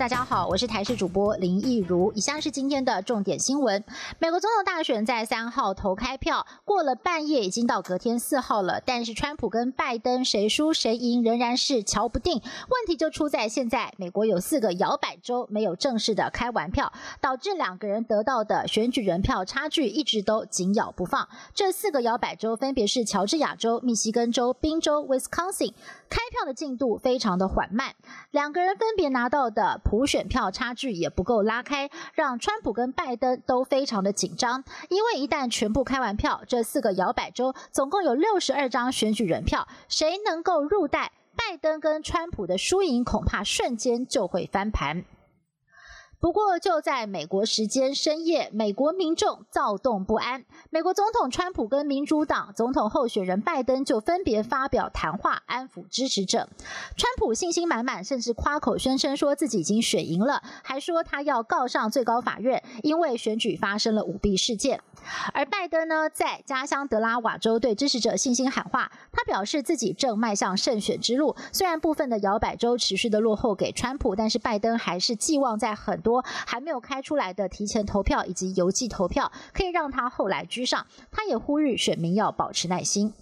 大家好，我是台视主播林义如。以下是今天的重点新闻：美国总统大选在三号投开票，过了半夜，已经到隔天四号了。但是川普跟拜登谁输谁赢仍然是瞧不定。问题就出在现在，美国有四个摇摆州没有正式的开完票，导致两个人得到的选举人票差距一直都紧咬不放。这四个摇摆州分别是乔治亚州、密西根州、宾州、Wisconsin。开票的进度非常的缓慢，两个人分别拿到的普选票差距也不够拉开，让川普跟拜登都非常的紧张。因为一旦全部开完票，这四个摇摆州总共有六十二张选举人票，谁能够入袋，拜登跟川普的输赢恐怕瞬间就会翻盘。不过，就在美国时间深夜，美国民众躁动不安。美国总统川普跟民主党总统候选人拜登就分别发表谈话，安抚支持者。川普信心满满，甚至夸口宣称说自己已经选赢了，还说他要告上最高法院，因为选举发生了舞弊事件。而拜登呢，在家乡德拉瓦州对支持者信心喊话，他表示自己正迈向胜选之路。虽然部分的摇摆州持续的落后给川普，但是拜登还是寄望在很多。多还没有开出来的提前投票以及邮寄投票，可以让他后来居上。他也呼吁选民要保持耐心。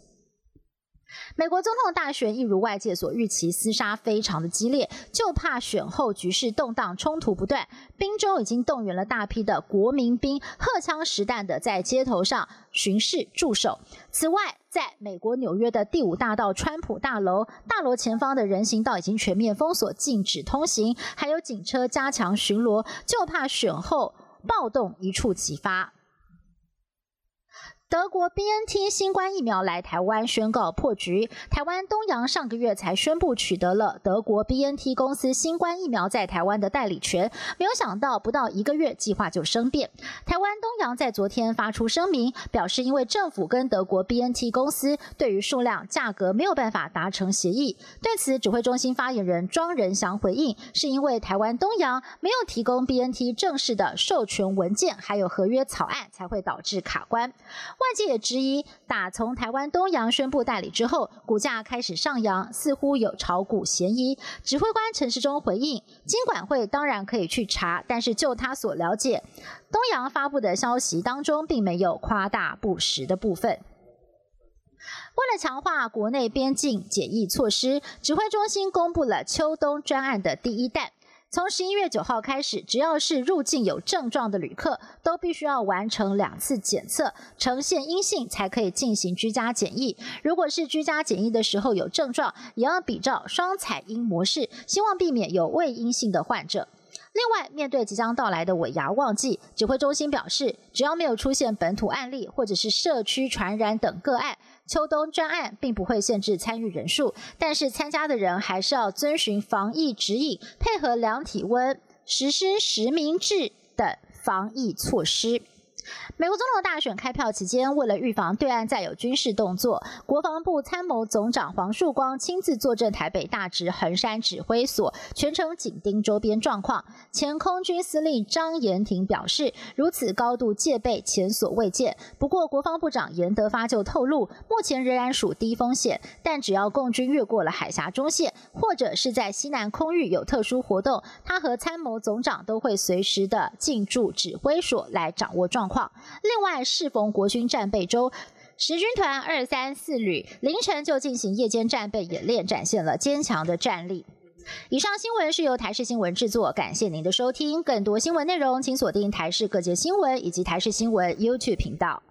美国总统大选一如外界所预期，厮杀非常的激烈，就怕选后局势动荡，冲突不断。宾州已经动员了大批的国民兵，荷枪实弹的在街头上巡视驻守。此外，在美国纽约的第五大道川普大楼，大楼前方的人行道已经全面封锁，禁止通行，还有警车加强巡逻，就怕选后暴动一触即发。德国 B N T 新冠疫苗来台湾宣告破局。台湾东洋上个月才宣布取得了德国 B N T 公司新冠疫苗在台湾的代理权，没有想到不到一个月计划就生变。台湾东洋在昨天发出声明，表示因为政府跟德国 B N T 公司对于数量、价格没有办法达成协议。对此，指挥中心发言人庄仁祥回应，是因为台湾东洋没有提供 B N T 正式的授权文件，还有合约草案，才会导致卡关。外界也质疑，打从台湾东洋宣布代理之后，股价开始上扬，似乎有炒股嫌疑。指挥官陈时中回应，金管会当然可以去查，但是就他所了解，东洋发布的消息当中，并没有夸大不实的部分。为了强化国内边境检疫措施，指挥中心公布了秋冬专案的第一弹。从十一月九号开始，只要是入境有症状的旅客，都必须要完成两次检测，呈现阴性才可以进行居家检疫。如果是居家检疫的时候有症状，也要比照双采阴模式，希望避免有未阴性的患者。另外，面对即将到来的尾牙旺季，指挥中心表示，只要没有出现本土案例或者是社区传染等个案，秋冬专案并不会限制参与人数，但是参加的人还是要遵循防疫指引，配合量体温、实施实名制等防疫措施。美国总统大选开票期间，为了预防对岸再有军事动作，国防部参谋总长黄树光亲自坐镇台北大直横山指挥所，全程紧盯周边状况。前空军司令张延廷表示，如此高度戒备前所未见。不过，国防部长严德发就透露，目前仍然属低风险，但只要共军越过了海峡中线，或者是在西南空域有特殊活动，他和参谋总长都会随时的进驻指挥所来掌握状况另外，适逢国军战备周，十军团二三四旅凌晨就进行夜间战备演练，展现了坚强的战力。以上新闻是由台视新闻制作，感谢您的收听。更多新闻内容，请锁定台视各界新闻以及台视新闻 YouTube 频道。